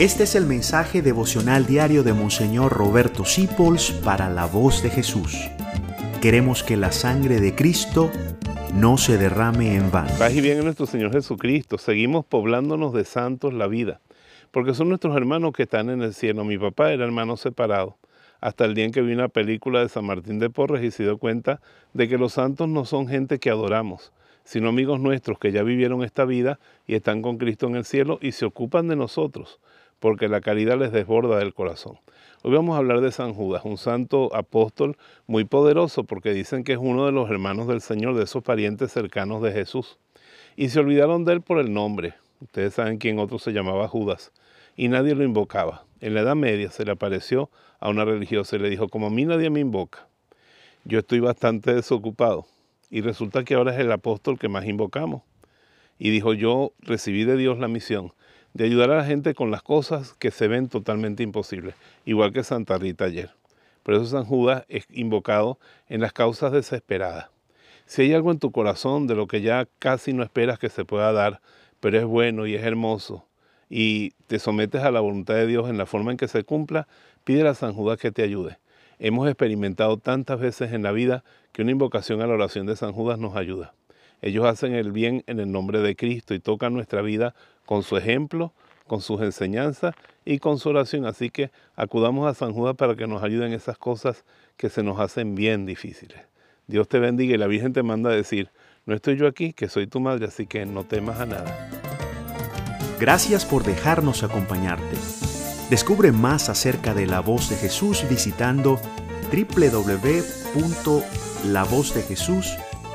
Este es el mensaje devocional diario de Monseñor Roberto Sipols para la voz de Jesús. Queremos que la sangre de Cristo no se derrame en vano. Paz y bien en nuestro Señor Jesucristo. Seguimos poblándonos de santos la vida, porque son nuestros hermanos que están en el cielo. Mi papá era hermano separado, hasta el día en que vi una película de San Martín de Porres y se dio cuenta de que los santos no son gente que adoramos, sino amigos nuestros que ya vivieron esta vida y están con Cristo en el cielo y se ocupan de nosotros porque la caridad les desborda del corazón. Hoy vamos a hablar de San Judas, un santo apóstol muy poderoso porque dicen que es uno de los hermanos del Señor, de esos parientes cercanos de Jesús. Y se olvidaron de él por el nombre. Ustedes saben quién otro se llamaba Judas. Y nadie lo invocaba. En la Edad Media se le apareció a una religiosa y le dijo, como a mí nadie me invoca, yo estoy bastante desocupado. Y resulta que ahora es el apóstol que más invocamos. Y dijo, yo recibí de Dios la misión de ayudar a la gente con las cosas que se ven totalmente imposibles, igual que Santa Rita ayer. Por eso San Judas es invocado en las causas desesperadas. Si hay algo en tu corazón de lo que ya casi no esperas que se pueda dar, pero es bueno y es hermoso, y te sometes a la voluntad de Dios en la forma en que se cumpla, pídele a San Judas que te ayude. Hemos experimentado tantas veces en la vida que una invocación a la oración de San Judas nos ayuda. Ellos hacen el bien en el nombre de Cristo y tocan nuestra vida con su ejemplo, con sus enseñanzas y con su oración. Así que acudamos a San Judas para que nos ayuden esas cosas que se nos hacen bien difíciles. Dios te bendiga y la Virgen te manda a decir, no estoy yo aquí, que soy tu madre, así que no temas a nada. Gracias por dejarnos acompañarte. Descubre más acerca de la voz de Jesús visitando www.lavozdejesús.com